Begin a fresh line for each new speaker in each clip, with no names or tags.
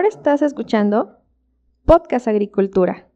Ahora estás escuchando Podcast Agricultura.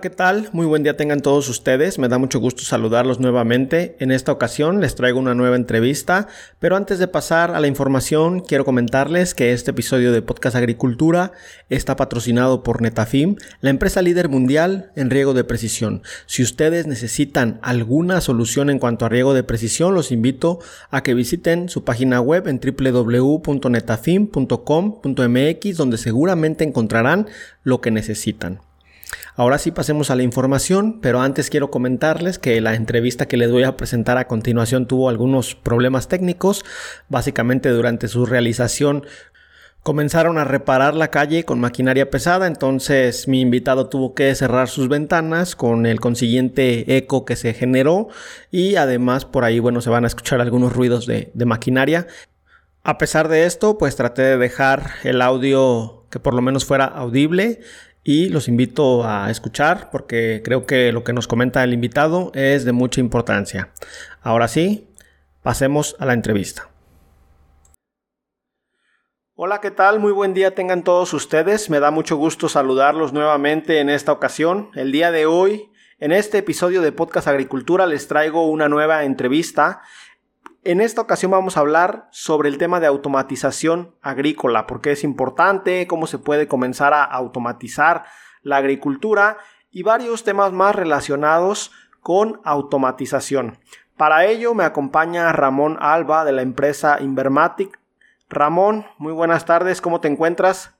¿Qué tal? Muy buen día tengan todos ustedes. Me da mucho gusto saludarlos nuevamente. En esta ocasión les traigo una nueva entrevista, pero antes de pasar a la información, quiero comentarles que este episodio de Podcast Agricultura está patrocinado por Netafim, la empresa líder mundial en riego de precisión. Si ustedes necesitan alguna solución en cuanto a riego de precisión, los invito a que visiten su página web en www.netafim.com.mx donde seguramente encontrarán lo que necesitan. Ahora sí pasemos a la información, pero antes quiero comentarles que la entrevista que les voy a presentar a continuación tuvo algunos problemas técnicos. Básicamente durante su realización comenzaron a reparar la calle con maquinaria pesada, entonces mi invitado tuvo que cerrar sus ventanas con el consiguiente eco que se generó y además por ahí, bueno, se van a escuchar algunos ruidos de, de maquinaria. A pesar de esto, pues traté de dejar el audio que por lo menos fuera audible y los invito a escuchar porque creo que lo que nos comenta el invitado es de mucha importancia. Ahora sí, pasemos a la entrevista. Hola, ¿qué tal? Muy buen día tengan todos ustedes. Me da mucho gusto saludarlos nuevamente en esta ocasión. El día de hoy, en este episodio de Podcast Agricultura, les traigo una nueva entrevista en esta ocasión vamos a hablar sobre el tema de automatización agrícola, porque es importante, cómo se puede comenzar a automatizar la agricultura y varios temas más relacionados con automatización. Para ello me acompaña Ramón Alba de la empresa Invermatic. Ramón, muy buenas tardes, ¿cómo te encuentras?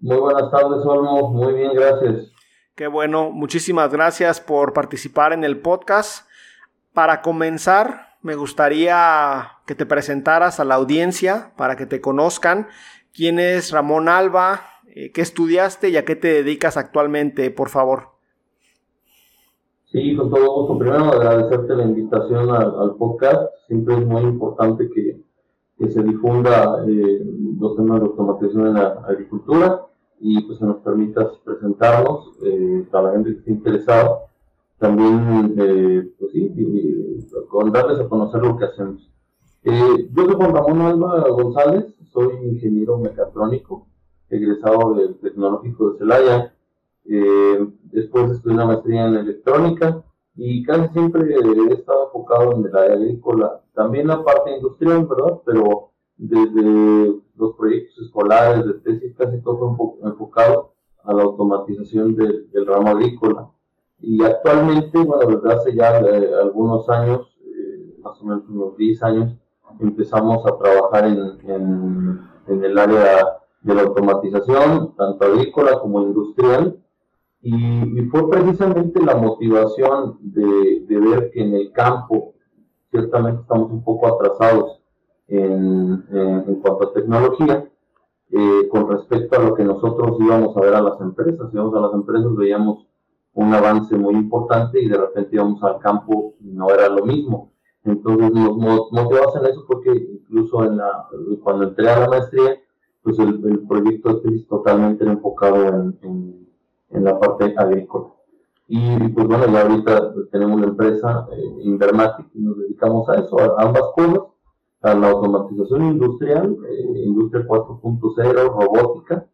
Muy buenas tardes, Olmo, muy bien, gracias.
Qué bueno, muchísimas gracias por participar en el podcast. Para comenzar, me gustaría que te presentaras a la audiencia para que te conozcan. ¿Quién es Ramón Alba? Eh, ¿Qué estudiaste y a qué te dedicas actualmente, por favor?
Sí, con todo gusto. Primero agradecerte la invitación al, podcast. Siempre es muy importante que, se difunda eh, los temas de automatización en la agricultura y pues nos permitas presentarnos eh, para la gente que esté interesada también, eh, pues sí, con darles a conocer lo que hacemos. Eh, yo soy Juan Ramón Alba González, soy ingeniero mecatrónico, egresado del Tecnológico de Celaya. Eh, después estudié una maestría en electrónica y casi siempre he estado enfocado en el área agrícola, también la parte industrial, ¿verdad? Pero desde los proyectos escolares, de tesis, casi todo enfocado a la automatización del ramo agrícola. Y actualmente, bueno, desde hace ya eh, algunos años, eh, más o menos unos 10 años, empezamos a trabajar en, en, el área de la automatización, tanto agrícola como industrial. Y, fue precisamente la motivación de, de, ver que en el campo, ciertamente estamos un poco atrasados en, en, cuanto a tecnología, eh, con respecto a lo que nosotros íbamos a ver a las empresas. Íbamos a las empresas, veíamos un avance muy importante y de repente íbamos al campo y no era lo mismo. Entonces nos motivamos en eso porque incluso en la, cuando entré a la maestría, pues el, proyecto es totalmente enfocado en, en, la parte agrícola. Y pues bueno, ya ahorita tenemos una empresa, eh, Invermatic, y nos dedicamos a eso, a ambas cosas, a la automatización industrial, eh, industria 4.0, robótica,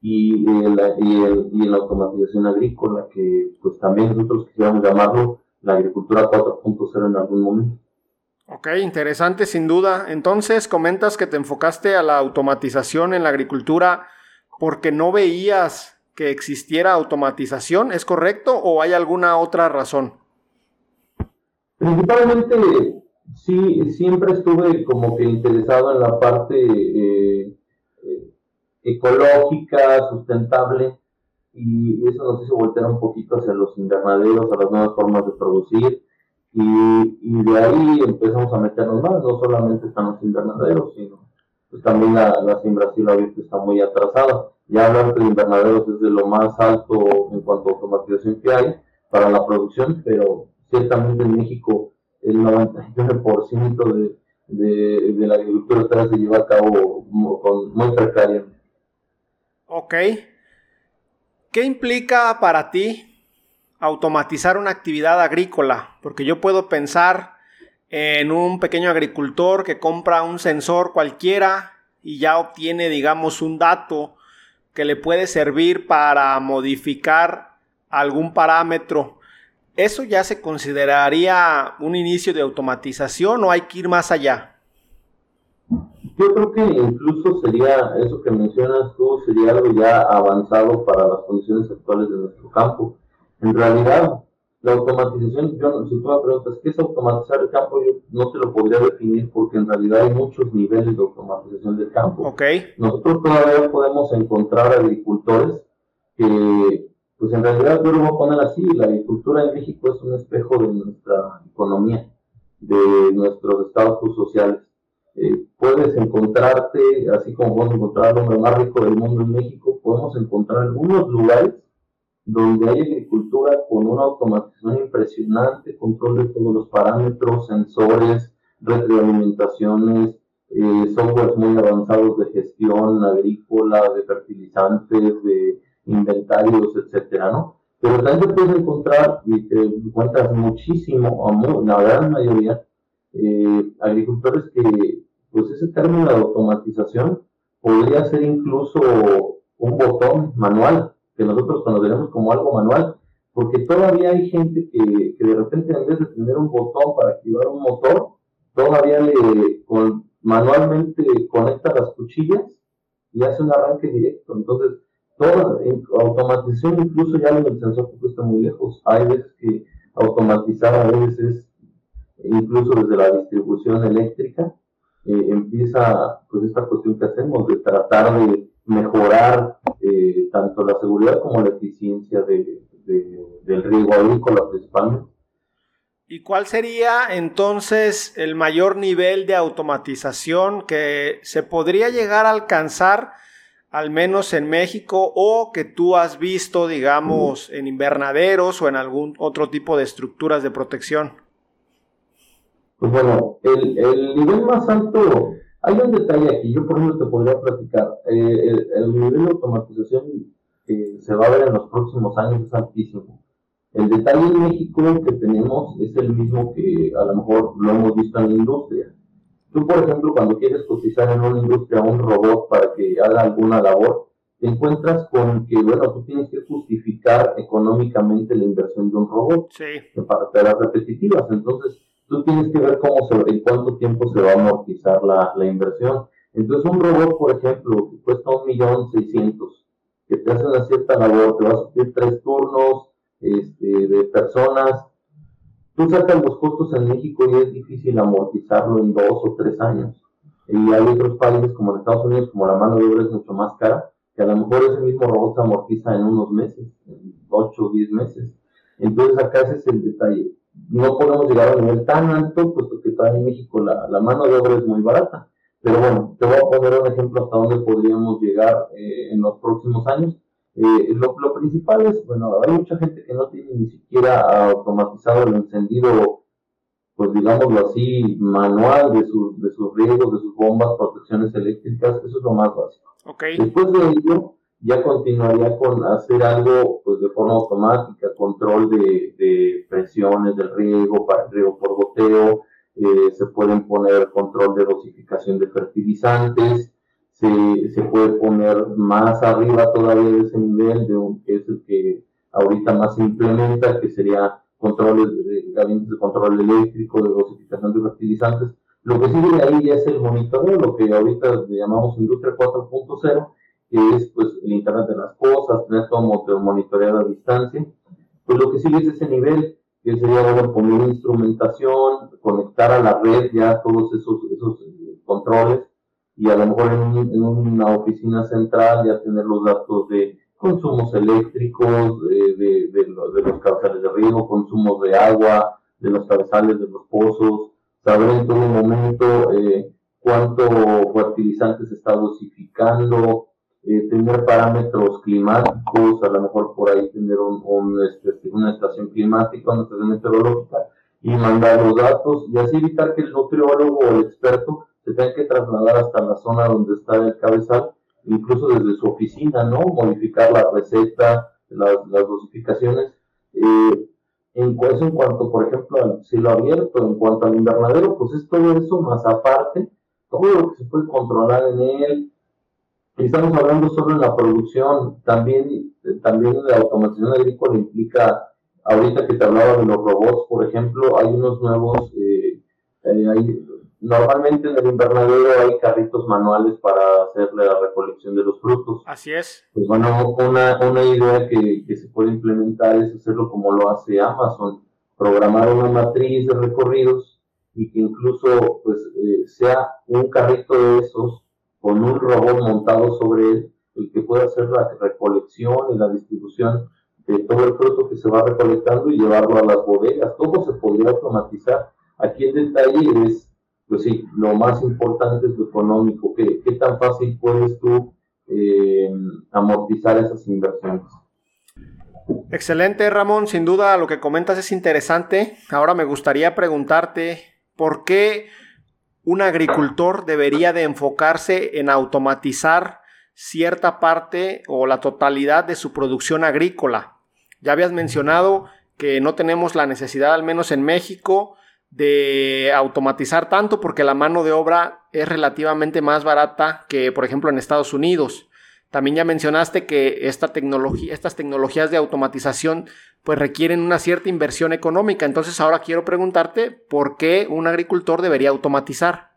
y, la, y, la automatización agrícola, que pues también nosotros quisiéramos llamarlo la agricultura 4.0 en algún momento.
Ok, interesante sin duda. Entonces comentas que te enfocaste a la automatización en la agricultura porque no veías que existiera automatización, ¿es correcto o hay alguna otra razón?
Principalmente sí, siempre estuve como que interesado en la parte eh, ecológica, sustentable, y eso nos hizo voltear un poquito hacia los invernaderos, a las nuevas formas de producir, y, de ahí empezamos a meternos más, no solamente están los invernaderos, sino pues también la, la siembra abierta está muy atrasada. Ya hablar de invernaderos es de lo más alto en cuanto a automatización que hay para la producción, pero ciertamente en México el 99% de, de, de, la agricultura se lleva a cabo con, muy precaria
Ok. ¿Qué implica para ti automatizar una actividad agrícola? Porque yo puedo pensar en un pequeño agricultor que compra un sensor cualquiera y ya obtiene, digamos, un dato que le puede servir para modificar algún parámetro. ¿Eso ya se consideraría un inicio de automatización o hay que ir más allá?
Yo creo que incluso sería, eso que mencionas tú, sería algo ya avanzado para las condiciones actuales de nuestro campo. En realidad, la automatización, yo, si tú me preguntas, ¿qué es automatizar el campo? Yo no te lo podría definir porque en realidad hay muchos niveles de automatización del campo.
Okay.
Nosotros todavía podemos encontrar agricultores que, pues en realidad yo lo voy a poner así, la agricultura en México es un espejo de nuestra economía, de nuestros estatus sociales. Eh, puedes encontrarte, así como podemos encontrar al hombre más rico del mundo en México, podemos encontrar algunos lugares donde hay agricultura con una automatización impresionante, control de todos los parámetros, sensores, red de alimentaciones, eh, softwares muy avanzados de gestión agrícola, de fertilizantes, de inventarios, etcétera, ¿no? Pero también puedes encontrar, y te encuentras muchísimo, la gran mayoría, eh, agricultores que, pues ese término de automatización podría ser incluso un botón manual, que nosotros conoceremos como algo manual, porque todavía hay gente que, que de repente en vez de tener un botón para activar un motor, todavía le manualmente conecta las cuchillas y hace un arranque directo. Entonces, toda automatización, incluso ya el sensor está muy lejos. Hay veces que automatizar a veces incluso desde la distribución eléctrica, eh, empieza pues esta cuestión que hacemos de tratar de mejorar eh, tanto la seguridad como la eficiencia de, del riego agrícola principalmente.
¿Y cuál sería entonces el mayor nivel de automatización que se podría llegar a alcanzar, al menos en México, o que tú has visto, digamos, en invernaderos o en algún otro tipo de estructuras de protección?
Pues bueno, el, el nivel más alto hay un detalle aquí, yo por ejemplo te podría platicar. Eh, el, nivel de automatización que se va a ver en los próximos años es altísimo. El detalle en México que tenemos es el mismo que a lo mejor lo hemos visto en la industria. Tú, por ejemplo, cuando quieres cotizar en una industria un robot para que haga alguna labor, te encuentras con que, bueno, tú tienes que justificar económicamente la inversión de un robot
sí.
para tareas repetitivas. Entonces, tú tienes que ver cómo se, en cuánto tiempo se va a amortizar la, la inversión. Entonces, un robot, por ejemplo, que cuesta un millón seiscientos, que te hace una cierta labor, te va a sufrir tres turnos este, de personas, tú sacas los costos en México y es difícil amortizarlo en dos o tres años. Y hay otros países como en Estados Unidos, como la mano de obra es mucho más cara, que a lo mejor ese mismo robot se amortiza en unos meses, en ocho o diez meses. Entonces acá ese es el detalle no podemos llegar a un nivel tan alto, puesto que está en México la, la, mano de obra es muy barata. Pero bueno, te voy a poner un ejemplo hasta dónde podríamos llegar eh, en los próximos años. Eh, lo, lo, principal es, bueno, hay mucha gente que no tiene ni siquiera automatizado el encendido, pues digámoslo así, manual de, sus de sus riegos, de sus bombas, protecciones eléctricas, eso es lo más básico.
Okay.
Después de ello, ya continuaría con hacer algo pues de forma automática, control de, de presiones del riego, riego por goteo, eh, se pueden poner control de dosificación de fertilizantes, se, se, puede poner más arriba todavía de ese nivel, de un, que es el que ahorita más se implementa, que sería controles de de control eléctrico, de dosificación de fertilizantes. Lo que sigue ahí ya es el monitoreo, lo que ahorita llamamos industria 4.0, que es pues el Internet de las cosas, tener todo monitoreado a distancia. Pues lo que sigue es ese nivel, que sería bueno, poner instrumentación, conectar a la red ya todos esos, esos eh, controles y a lo mejor en, una oficina central ya tener los datos de consumos eléctricos, de, de los cabezales de riego, consumos de agua, de los cabezales de los pozos, saber en todo momento eh, cuánto fertilizante se está dosificando, eh, tener parámetros climáticos, a lo mejor por ahí tener un, este, una estación climática, una estación meteorológica y mandar los datos y así evitar que el nutriólogo o el experto se tenga que trasladar hasta la zona donde está el cabezal incluso desde su oficina, ¿no? Modificar la receta, las, dosificaciones. Eh, en, en cuanto, por ejemplo, al cielo abierto, en cuanto al invernadero, pues es todo eso más aparte, todo lo que se puede controlar en él. Estamos hablando solo en la producción, también, también la automatización agrícola implica, ahorita que te hablaba de los robots, por ejemplo, hay unos nuevos, eh, eh, hay, Normalmente en el invernadero hay carritos manuales para hacer la recolección de los frutos.
Así es.
Pues bueno, una, una idea que, que, se puede implementar es hacerlo como lo hace Amazon, programar una matriz de recorridos y que incluso pues eh, sea un carrito de esos con un robot montado sobre él, el que pueda hacer la recolección y la distribución de todo el fruto que se va recolectando y llevarlo a las bodegas. Todo se podría automatizar. Aquí el detalle es pues sí, lo más importante es lo económico. ¿Qué, qué tan fácil puedes tú eh, amortizar esas inversiones?
Excelente, Ramón. Sin duda lo que comentas es interesante. Ahora me gustaría preguntarte por qué un agricultor debería de enfocarse en automatizar cierta parte o la totalidad de su producción agrícola. Ya habías mencionado que no tenemos la necesidad, al menos en México, de automatizar tanto porque la mano de obra es relativamente más barata que, por ejemplo, en Estados Unidos. También ya mencionaste que esta tecnología, estas tecnologías de automatización pues requieren una cierta inversión económica. Entonces ahora quiero preguntarte por qué un agricultor debería automatizar.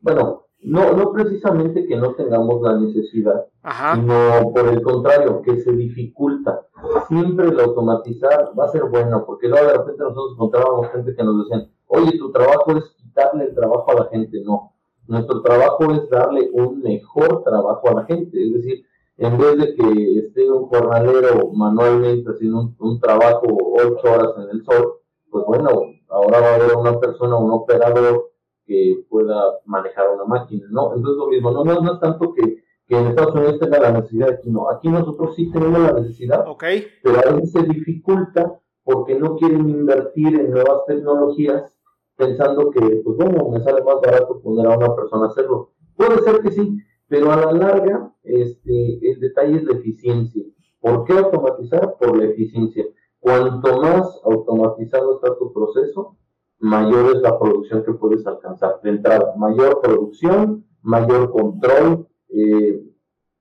Bueno, no, no precisamente que no tengamos la necesidad, sino por el contrario, que se dificulta. Siempre el automatizar va a ser bueno, porque luego de repente nosotros encontrábamos gente que nos decían, oye, tu trabajo es quitarle el trabajo a la gente. No, nuestro trabajo es darle un mejor trabajo a la gente. Es decir, en vez de que esté un jornalero manualmente haciendo un trabajo ocho horas en el sol, pues bueno, ahora va a haber una persona, un operador, que pueda manejar una máquina, ¿no? Entonces lo mismo, no, no, es tanto que, que, en Estados Unidos tenga la necesidad, aquí no, aquí nosotros sí tenemos la necesidad,
okay.
pero a veces se dificulta porque no quieren invertir en nuevas tecnologías pensando que, pues bueno, me sale más barato poner a una persona a hacerlo. Puede ser que sí, pero a la larga este, el detalle es la eficiencia. ¿Por qué automatizar? Por la eficiencia. Cuanto más automatizado está tu proceso, mayor es la producción que puedes alcanzar. De entrada, mayor producción, mayor control eh,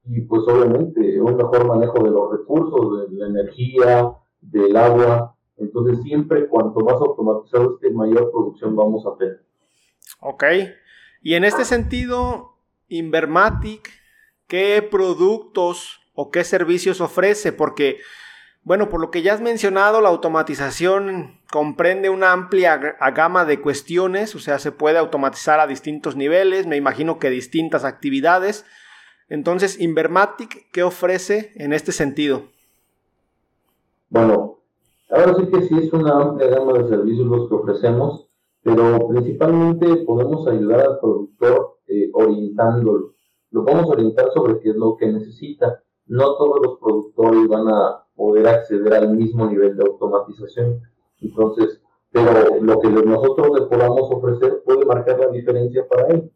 y pues obviamente un mejor manejo de los recursos, de la energía, del agua. Entonces siempre cuanto más automatizado esté, mayor producción vamos a tener.
Ok. Y en este sentido, Invermatic, ¿qué productos o qué servicios ofrece? Porque bueno, por lo que ya has mencionado, la automatización comprende una amplia gama de cuestiones, o sea, se puede automatizar a distintos niveles, me imagino que distintas actividades. Entonces, Invermatic, ¿qué ofrece en este sentido?
Bueno, ahora sí que sí es una amplia gama de servicios los que ofrecemos, pero principalmente podemos ayudar al productor eh, orientándolo. Lo podemos orientar sobre qué es lo que necesita. No todos los productores van a poder acceder al mismo nivel de automatización. Entonces, pero lo que nosotros le podamos ofrecer puede marcar la diferencia para él.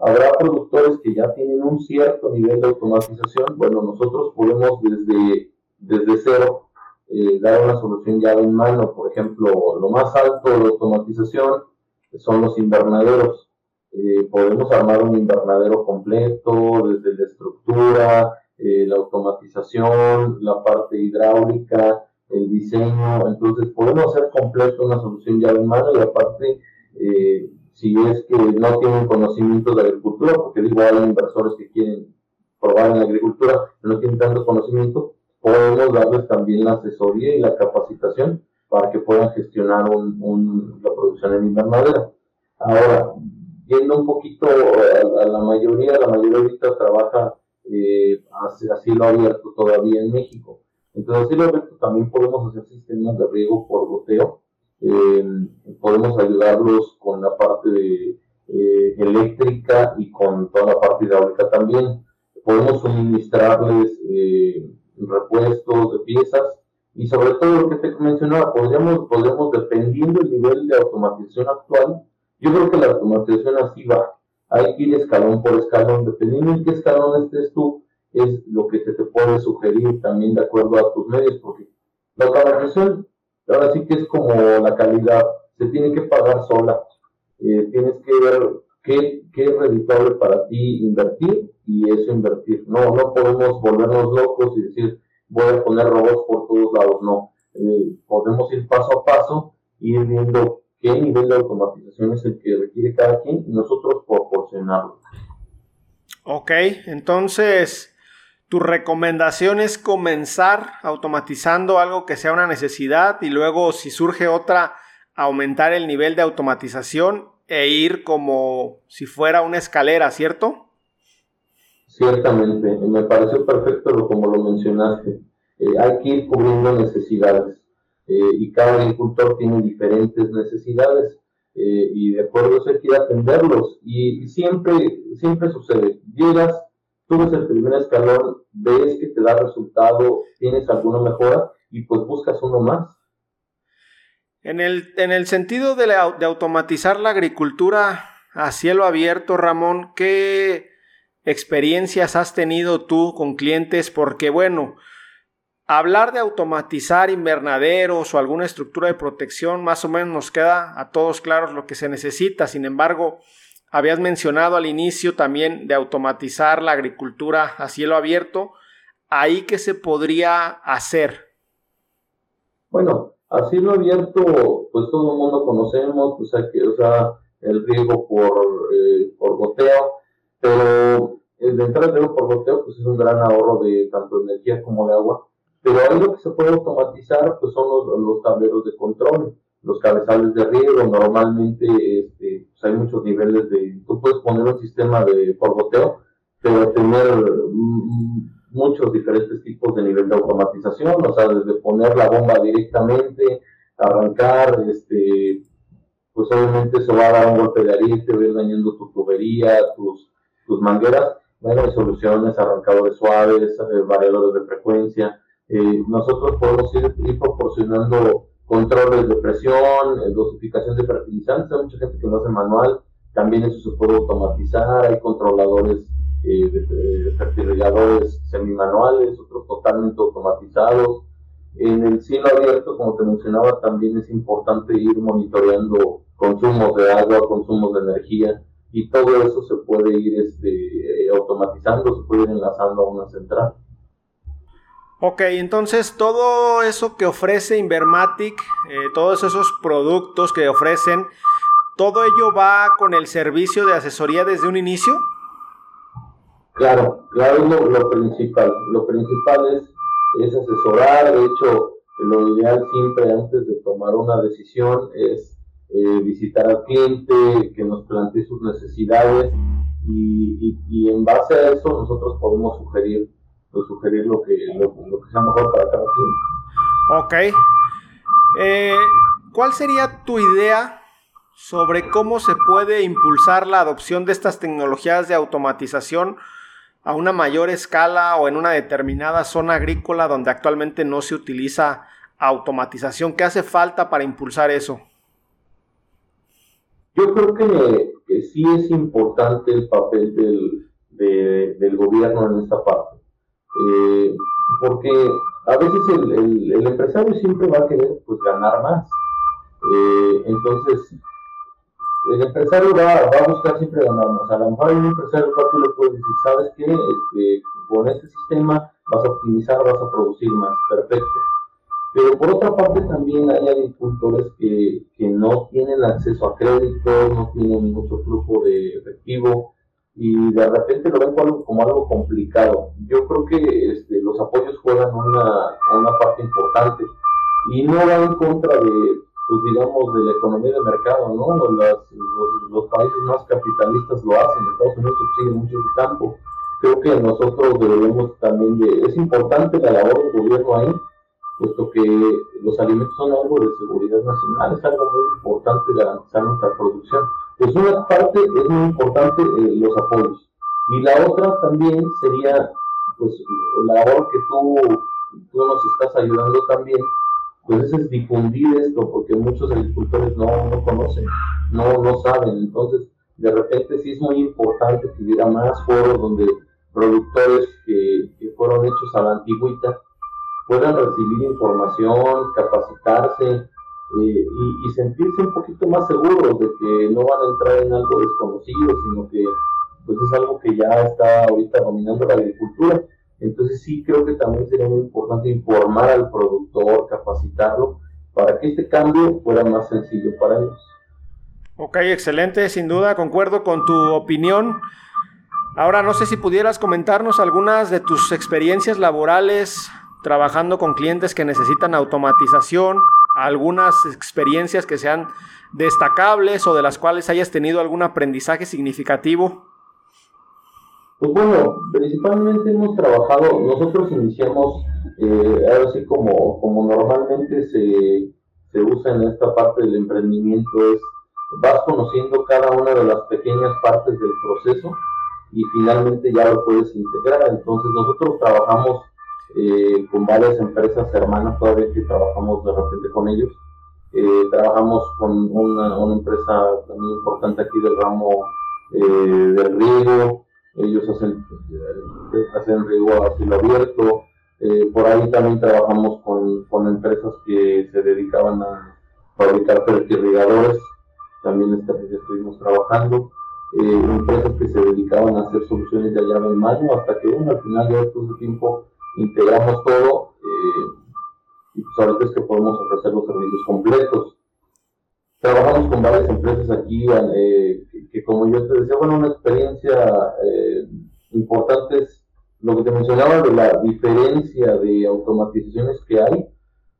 Habrá productores que ya tienen un cierto nivel de automatización. Bueno, nosotros podemos desde, desde cero eh, dar una solución ya en mano. Por ejemplo, lo más alto de automatización son los invernaderos. Eh, podemos armar un invernadero completo, desde la estructura, eh, la automatización, la parte hidráulica, el diseño, entonces podemos hacer completo una solución ya en mano y aparte, eh, si es que no tienen conocimiento de agricultura, porque digo, hay inversores que quieren probar en la agricultura, no tienen tanto conocimiento, podemos darles también la asesoría y la capacitación para que puedan gestionar un, la producción en invernadera. Ahora, yendo un poquito a, a la mayoría, la mayoría ahorita trabaja eh, así lo abierto todavía en México. Entonces, así lo abierto también podemos hacer sistemas de riego por goteo. Eh, podemos ayudarlos con la parte de, eh, eléctrica y con toda la parte hidráulica también. Podemos suministrarles eh, repuestos de piezas y sobre todo lo que te mencionaba, podríamos, podemos, dependiendo del nivel de automatización actual, yo creo que la automatización así va hay que ir escalón por escalón, dependiendo en qué escalón estés tú, es lo que se te puede sugerir también de acuerdo a tus medios, porque la automatización ahora sí que es como la calidad, se tiene que pagar sola, eh, tienes que ver qué, es redituable para ti invertir y eso invertir. No, no podemos volvernos locos y decir voy a poner robots por todos lados, no. Eh, podemos ir paso a paso, ir viendo qué nivel de automatización es el que requiere cada quien y nosotros proporcionarlo.
Ok, entonces tu recomendación es comenzar automatizando algo que sea una necesidad y luego si surge otra, aumentar el nivel de automatización e ir como si fuera una escalera, ¿cierto?
Ciertamente, me pareció perfecto lo como lo mencionaste. Eh, hay que ir cubriendo necesidades eh, y cada agricultor tiene diferentes necesidades eh, y de acuerdo a eso hay que ir a atenderlos y, siempre, siempre sucede, llegas, ves el primer escalón, ves que te da resultado, tienes alguna mejora y pues buscas uno más.
En el, en el sentido de, de automatizar la agricultura a cielo abierto, Ramón, ¿qué experiencias has tenido tú con clientes? Porque bueno, Hablar de automatizar invernaderos o alguna estructura de protección, más o menos nos queda a todos claros lo que se necesita. Sin embargo, habías mencionado al inicio también de automatizar la agricultura a cielo abierto. ¿Ahí qué se podría hacer?
Bueno, a cielo abierto, pues todo el mundo conocemos, pues hay que usar el riego por, eh, por goteo, pero el de entrar riego por goteo, pues es un gran ahorro de tanto energía como de agua pero lo que se puede automatizar pues son los, tableros de control, los cabezales de riego. Normalmente este, pues hay muchos niveles de... Tú puedes poner un sistema de porgoteo, pero tener mm, muchos diferentes tipos de nivel de automatización, o sea, desde poner la bomba directamente, arrancar, este, pues obviamente eso va a dar un golpe de ariete, va a ir dañando tu tubería, tus, tus mangueras. Bueno, hay soluciones, arrancadores suaves, eh, variadores de frecuencia, eh, nosotros podemos ir, proporcionando controles de presión, eh, dosificación de fertilizantes, hay mucha gente que lo hace manual, también eso se puede automatizar, hay controladores eh, fertilizadores semimanuales, otros totalmente automatizados. En el cielo abierto, como te mencionaba, también es importante ir monitoreando consumos de agua, consumos de energía, y todo eso se puede ir este, automatizando, se puede ir enlazando a una central.
Ok, entonces todo eso que ofrece Invermatic, eh, todos esos productos que ofrecen, ¿todo ello va con el servicio de asesoría desde un inicio?
Claro, claro, lo, principal. Lo principal es, es asesorar, de hecho, lo ideal siempre antes de tomar una decisión es eh, visitar al cliente, que nos plantee sus necesidades y, y en base a eso nosotros podemos sugerir pues, sugerir lo que, lo, que sea mejor para cada quien.
Ok. Eh, ¿Cuál sería tu idea sobre cómo se puede impulsar la adopción de estas tecnologías de automatización a una mayor escala o en una determinada zona agrícola donde actualmente no se utiliza automatización? ¿Qué hace falta para impulsar eso?
Yo creo que, sí es importante el papel del, del gobierno en esta parte. Eh, porque a veces el, el, empresario siempre va a querer pues ganar más. Eh, entonces, el empresario va, va, a buscar siempre ganar más. A lo mejor hay un empresario que tú le puedes decir, ¿sabes qué? Este, con este sistema vas a optimizar, vas a producir más. Perfecto. Pero por otra parte también hay agricultores que, que no tienen acceso a crédito, no tienen mucho flujo de efectivo, y de repente lo ven como algo, complicado. Yo creo que este, los apoyos juegan una, una parte importante y no va en contra de, pues digamos, de la economía de mercado, ¿no? los, los, países más capitalistas lo hacen, Estados Unidos subsidia mucho su campo. Creo que nosotros debemos también de, es importante la labor del gobierno ahí, puesto que los alimentos son algo de seguridad nacional, es algo muy importante garantizar nuestra producción. Pues una parte es muy importante eh, los apoyos. Y la otra también sería, pues, la labor que tú, tú nos estás ayudando también, pues es difundir esto, porque muchos agricultores no, no conocen, no, no saben. Entonces, de repente sí es muy importante que hubiera más foros donde productores que, que fueron hechos a la antigüita puedan recibir información, capacitarse eh, y, y, sentirse un poquito más seguros de que no van a entrar en algo desconocido, sino que pues es algo que ya está ahorita dominando la agricultura. Entonces sí creo que también sería muy importante informar al productor, capacitarlo, para que este cambio fuera más sencillo para ellos.
Ok, excelente, sin duda, concuerdo con tu opinión. Ahora no sé si pudieras comentarnos algunas de tus experiencias laborales trabajando con clientes que necesitan automatización, algunas experiencias que sean destacables o de las cuales hayas tenido algún aprendizaje significativo.
Pues bueno, principalmente hemos trabajado, nosotros iniciamos, eh, como, como normalmente se, se usa en esta parte del emprendimiento, es vas conociendo cada una de las pequeñas partes del proceso y finalmente ya lo puedes integrar. Entonces nosotros trabajamos eh, con varias empresas hermanas, todavía que trabajamos de repente con ellos. Eh, trabajamos con una, una, empresa muy importante aquí del ramo eh, del riego, ellos hacen, hacen riego a cielo abierto. Eh, por ahí también trabajamos con, con, empresas que se dedicaban a fabricar fertilizadores, también estuvimos trabajando. Eh, empresas que se dedicaban a hacer soluciones de llave en mano, hasta que bueno, al final de todo ese tiempo integramos todo eh, y pues ahorita es que podemos ofrecer los servicios completos. Trabajamos con varias empresas aquí que, como yo te decía, bueno, una experiencia eh, importante es lo que te mencionaba de la diferencia de automatizaciones que hay,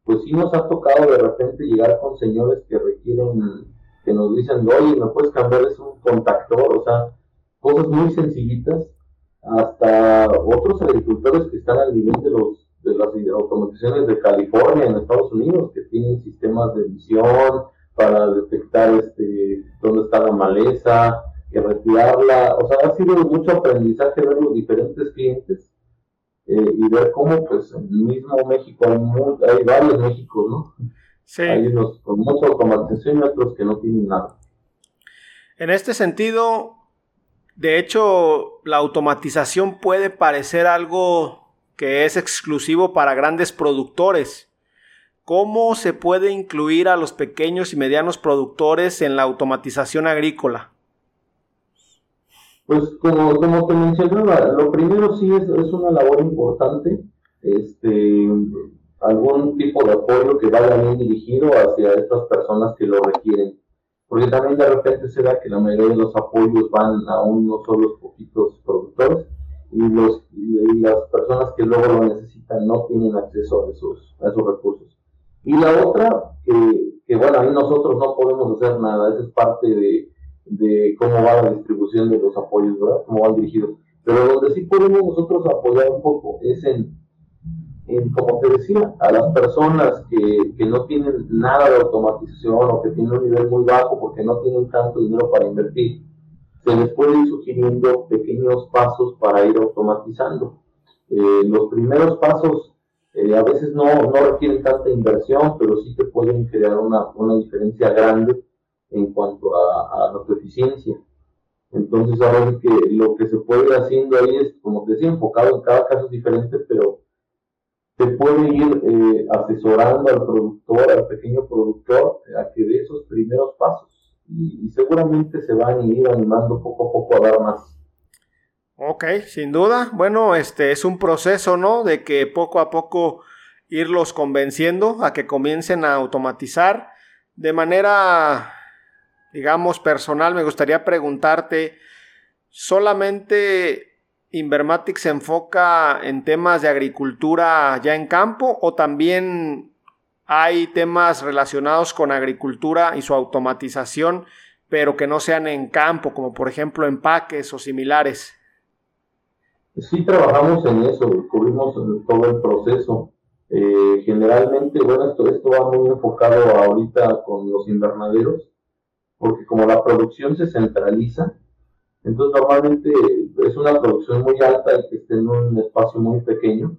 pues sí nos ha tocado de repente llegar con señores que requieren, que nos dicen, oye, ¿me puedes cambiar es un contactor? O sea, cosas muy sencillitas, hasta otros agricultores que están al nivel de los de las automatizaciones de California en Estados Unidos, que tienen sistemas de visión, para detectar este, dónde está la maleza, que retirarla. O sea, ha sido mucho aprendizaje ver los diferentes clientes eh, y ver cómo, pues, en el mismo México hay, hay varios Méxicos, ¿no? Sí. Hay unos con mucha automatización y otros que no tienen nada.
En este sentido, de hecho, la automatización puede parecer algo que es exclusivo para grandes productores ¿Cómo se puede incluir a los pequeños y medianos productores en la automatización agrícola?
Pues como, te mencionaba, lo primero sí es, una labor importante, este, algún tipo de apoyo que vaya bien dirigido hacia estas personas que lo requieren. Porque también de repente se da que la mayoría de los apoyos van a unos solos poquitos productores y, los, las personas que luego lo necesitan no tienen acceso a esos, a esos recursos. Y la otra, que, bueno, ahí nosotros no podemos hacer nada, esa es parte de, de cómo va la distribución de los apoyos, ¿verdad? Cómo van dirigidos. Pero donde sí podemos nosotros apoyar un poco es en, en como te decía, a las personas que, que, no tienen nada de automatización o que tienen un nivel muy bajo porque no tienen tanto dinero para invertir, se les puede ir sugiriendo pequeños pasos para ir automatizando. Eh, los primeros pasos eh, a veces no, no requieren tanta inversión, pero sí te pueden crear una, una diferencia grande en cuanto a, a tu eficiencia. Entonces, ahora que lo que se puede ir haciendo ahí es, como te decía, enfocado en cada caso diferente, pero te puede ir eh, asesorando al productor, al pequeño productor, a que dé esos primeros pasos. Y, seguramente se van a ir animando poco a poco a dar más.
Ok, sin duda. Bueno, este es un proceso, ¿no? De que poco a poco irlos convenciendo a que comiencen a automatizar. De manera, digamos, personal, me gustaría preguntarte, ¿solamente Invermatic se enfoca en temas de agricultura ya en campo o también hay temas relacionados con agricultura y su automatización, pero que no sean en campo, como por ejemplo empaques o similares?
Sí trabajamos en eso, cubrimos todo el proceso. Eh, generalmente, bueno, esto, esto va muy enfocado ahorita con los invernaderos, porque como la producción se centraliza, entonces normalmente es una producción muy alta y que esté en un espacio muy pequeño.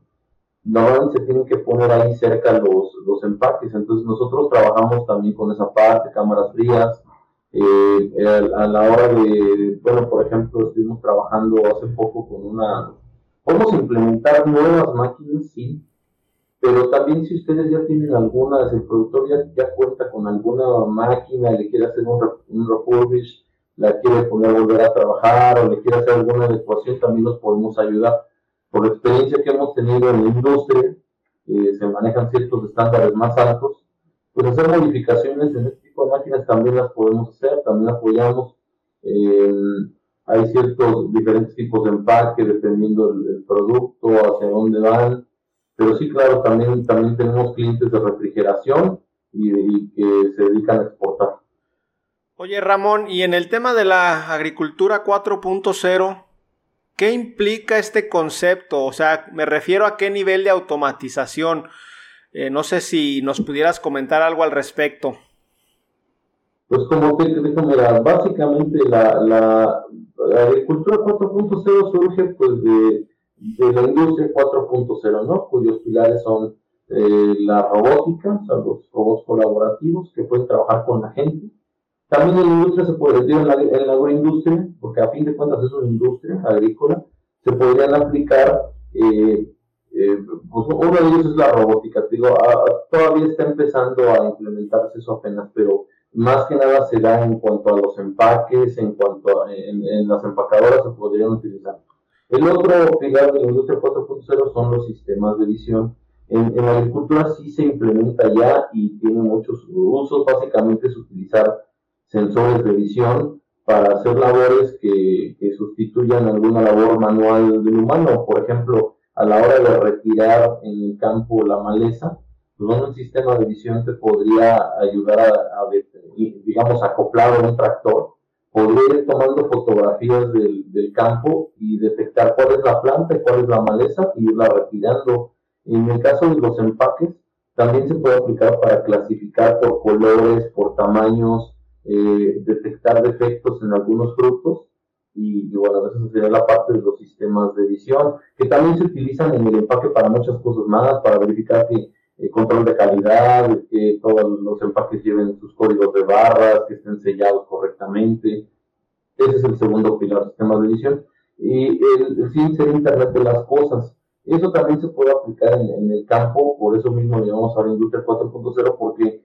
Normalmente se tienen que poner ahí cerca los, los empaques, entonces nosotros trabajamos también con esa parte, cámaras frías, Eh, a, la hora de, bueno, por ejemplo, estuvimos trabajando hace poco con una, podemos implementar nuevas máquinas, sí, pero también si ustedes ya tienen alguna, si el productor ya, ya cuenta con alguna máquina, le quiere hacer un, un refurbish, la quiere poner a volver a trabajar o le quiere hacer alguna adecuación, también nos podemos ayudar. Por la experiencia que hemos tenido en la industria, eh, se manejan ciertos estándares más altos, pues hacer modificaciones en este máquinas también las podemos hacer, también apoyamos. Eh, hay ciertos diferentes tipos de empaque dependiendo del, producto, hacia dónde van. Pero sí, claro, también, también tenemos clientes de refrigeración y, y que se dedican a exportar.
Oye Ramón, y en el tema de la agricultura 4.0, ¿qué implica este concepto? O sea, me refiero a qué nivel de automatización. Eh, no sé si nos pudieras comentar algo al respecto.
Pues como te digo, mira, básicamente la, la, agricultura 4.0 surge pues de, de, la industria 4.0, ¿no? Cuyos pilares son eh, la robótica, o sea, los robots colaborativos que pueden trabajar con la gente, también en la industria se puede, en la, en la agroindustria, porque a fin de cuentas es una industria agrícola, se podrían aplicar, eh, eh, pues uno de ellos es la robótica, digo, todavía está empezando a implementarse eso apenas, pero más que nada se da en cuanto a los empaques, en cuanto a en, las empacadoras se podrían utilizar. El otro pilar de la industria 4.0 son los sistemas de visión. En, en, la agricultura sí se implementa ya y tiene muchos usos, básicamente es utilizar sensores de visión para hacer labores que, sustituyan alguna labor manual del humano. Por ejemplo, a la hora de retirar en el campo la maleza, pues un sistema de visión te podría ayudar a, digamos, acoplado a un tractor, podría ir tomando fotografías del, del, campo y detectar cuál es la planta y cuál es la maleza y irla retirando. En el caso de los empaques, también se puede aplicar para clasificar por colores, por tamaños, eh, detectar defectos en algunos frutos y, bueno, a veces sería la parte de los sistemas de edición, que también se utilizan en el empaque para muchas cosas más, para verificar que el control de calidad, que todos los empaques lleven sus códigos de barras, que estén sellados correctamente. Ese es el segundo pilar, sistemas de edición. Y el, fin sería Internet de las cosas. Eso también se puede aplicar en, el campo, por eso mismo llamamos ahora Industria 4.0, porque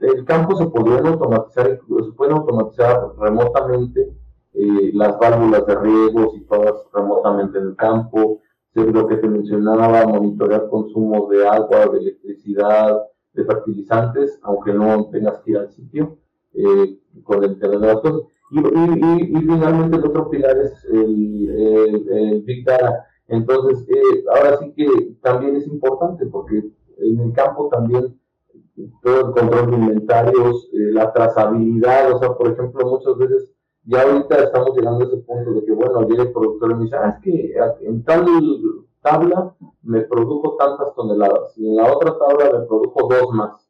el campo se podrían automatizar, se pueden automatizar remotamente eh, las válvulas de riegos y todas remotamente en el campo, lo que te mencionaba, monitorear consumos de agua, de electricidad, de fertilizantes, aunque no tengas que ir al sitio, eh, con el Internet de las cosas. Y, y, y, finalmente el otro pilar es el, el, Big Data. Entonces, eh, ahora sí que también es importante porque en el campo también todo el control de inventarios, eh, la trazabilidad, o sea, por ejemplo, muchas veces ya ahorita estamos llegando a ese punto de que, bueno, llega el productor y me dice, ah, es que en tal tabla me produjo tantas toneladas y en la otra tabla me produjo dos más.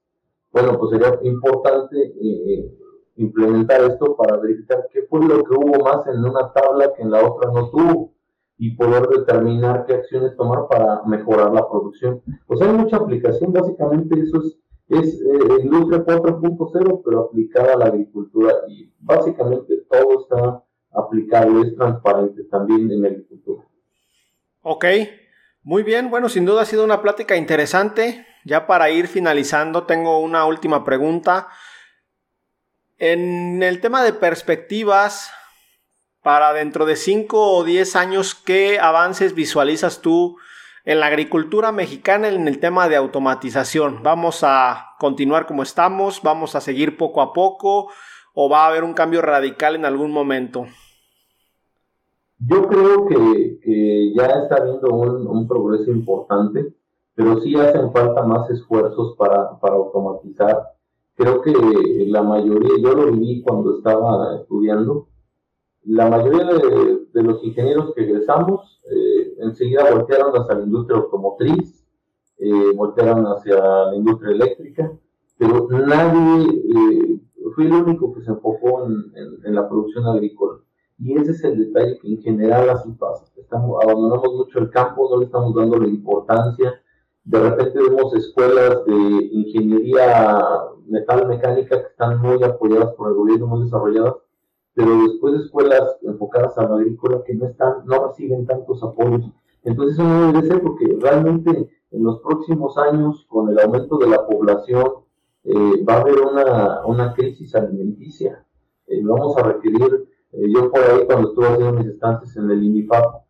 Bueno, pues sería importante eh, eh, implementar esto para verificar qué fue lo que hubo más en una tabla que en la otra no tuvo y poder determinar qué acciones tomar para mejorar la producción. Pues hay mucha aplicación, básicamente eso es es eh, industria 4.0, pero aplicada a la agricultura y básicamente todo está aplicable, es transparente también en la agricultura.
Ok, muy bien, bueno, sin duda ha sido una plática interesante. Ya para ir finalizando, tengo una última pregunta. En el tema de perspectivas, para dentro de 5 o 10 años, ¿qué avances visualizas tú en la agricultura mexicana en el tema de automatización. ¿Vamos a continuar como estamos? ¿Vamos a seguir poco a poco? ¿O va a haber un cambio radical en algún momento?
Yo creo que, ya está habiendo un, progreso importante, pero sí hacen falta más esfuerzos para, automatizar. Creo que la mayoría, yo lo viví cuando estaba estudiando, la mayoría de, los ingenieros que egresamos eh, enseguida voltearon hacia la industria automotriz, eh, voltearon hacia la industria eléctrica, pero nadie eh, fue el único que se enfocó en, la producción agrícola. Y ese es el detalle que en general así pasa. Estamos, abandonamos mucho el campo, no le estamos dando la importancia. de repente vemos escuelas de ingeniería metal mecánica que están muy apoyadas por el gobierno, muy desarrolladas, pero después escuelas enfocadas a la agrícola que no están, no reciben tantos apoyos. Entonces eso no debe ser porque realmente en los próximos años, con el aumento de la población, eh, va a haber una, una crisis alimenticia. Eh, vamos a requerir, eh, yo por ahí cuando estuve haciendo mis estancias en el INIFAP,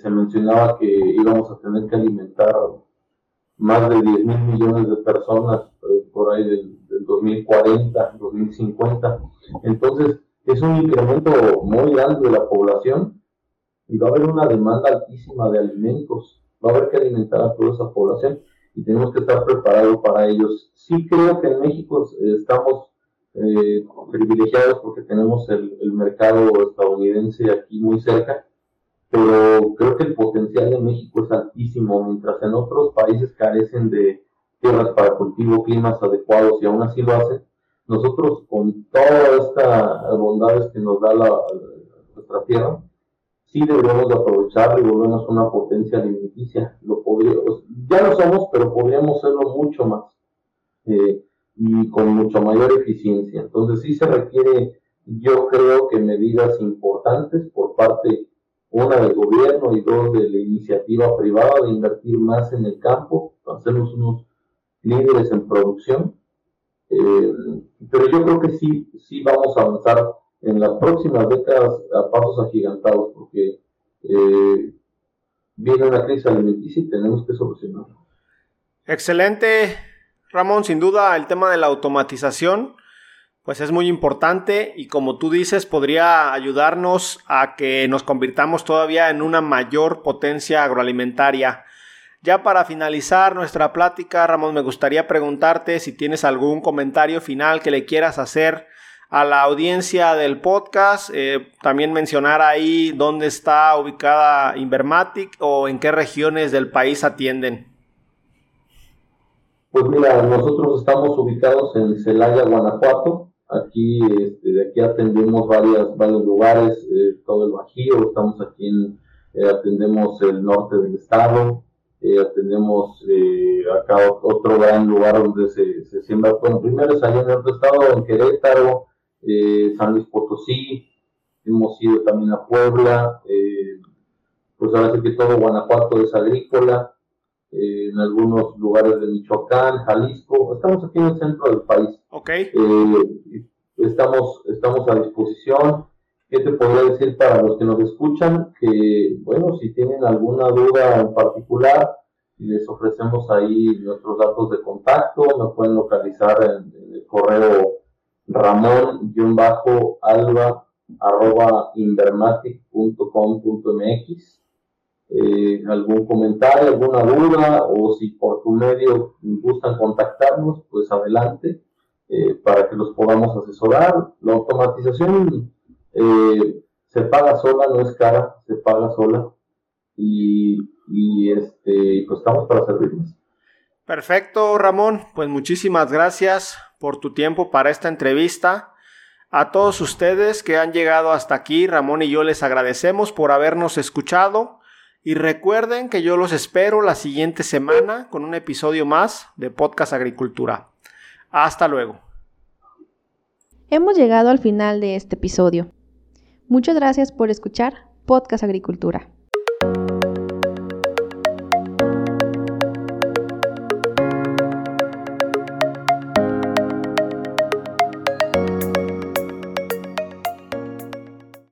se mencionaba que íbamos a tener que alimentar más de 10 mil millones de personas por ahí del, del 2040, 2050. Entonces, es un incremento muy grande de la población y va a haber una demanda altísima de alimentos. Va a haber que alimentar a toda esa población y tenemos que estar preparados para ellos. Sí creo que en México estamos eh, privilegiados porque tenemos el, el, mercado estadounidense aquí muy cerca, pero creo que el potencial de México es altísimo, mientras en otros países carecen de tierras para cultivo, climas adecuados y aún así lo hacen nosotros con todas estas bondades que nos da la, nuestra tierra, sí deberíamos de aprovecharlo y volvernos una potencia alimenticia. Lo podríamos, ya lo somos, pero podríamos serlo mucho más eh, y con mucha mayor eficiencia. Entonces sí se requiere, yo creo que medidas importantes por parte, una del gobierno y dos de la iniciativa privada de invertir más en el campo, hacernos unos líderes en producción eh, pero yo creo que sí, sí vamos a avanzar en las próximas décadas a pasos agigantados, porque eh, viene una crisis alimenticia y tenemos que solucionarla.
Excelente, Ramón. Sin duda, el tema de la automatización, pues es muy importante y como tú dices, podría ayudarnos a que nos convirtamos todavía en una mayor potencia agroalimentaria. Ya para finalizar nuestra plática, Ramón, me gustaría preguntarte si tienes algún comentario final que le quieras hacer a la audiencia del podcast. Eh, también mencionar ahí dónde está ubicada Invermatic o en qué regiones del país atienden.
Pues mira, nosotros estamos ubicados en Celaya, Guanajuato. Aquí, este, de aquí atendemos varias, varios lugares, eh, todo el Bajío. Estamos aquí en, eh, atendemos el norte del estado, eh, tenemos eh, acá otro gran lugar donde se, se siembra, bueno, primero es allá en otro estado, en Querétaro, eh, San Luis Potosí, hemos ido también a Puebla, pues ahora sí que todo Guanajuato es agrícola, en algunos lugares de Michoacán, Jalisco, estamos aquí en el centro del país.
Okay.
estamos, estamos a disposición. ¿Qué te podría decir para los que nos escuchan? Que, bueno, si tienen alguna duda en particular, les ofrecemos ahí nuestros datos de contacto, me pueden localizar en, el correo ramón-alba arroba invermatic.com.mx eh, algún comentario, alguna duda o si por tu medio gustan contactarnos, pues adelante eh, para que los podamos asesorar. La automatización eh, se paga sola, no es cara, se paga sola y, este, pues estamos para servirles.
Perfecto, Ramón. Pues muchísimas gracias por tu tiempo para esta entrevista. A todos ustedes que han llegado hasta aquí, Ramón y yo les agradecemos por habernos escuchado y recuerden que yo los espero la siguiente semana con un episodio más de Podcast Agricultura. Hasta luego.
Hemos llegado al final de este episodio. Muchas gracias por escuchar Podcast Agricultura.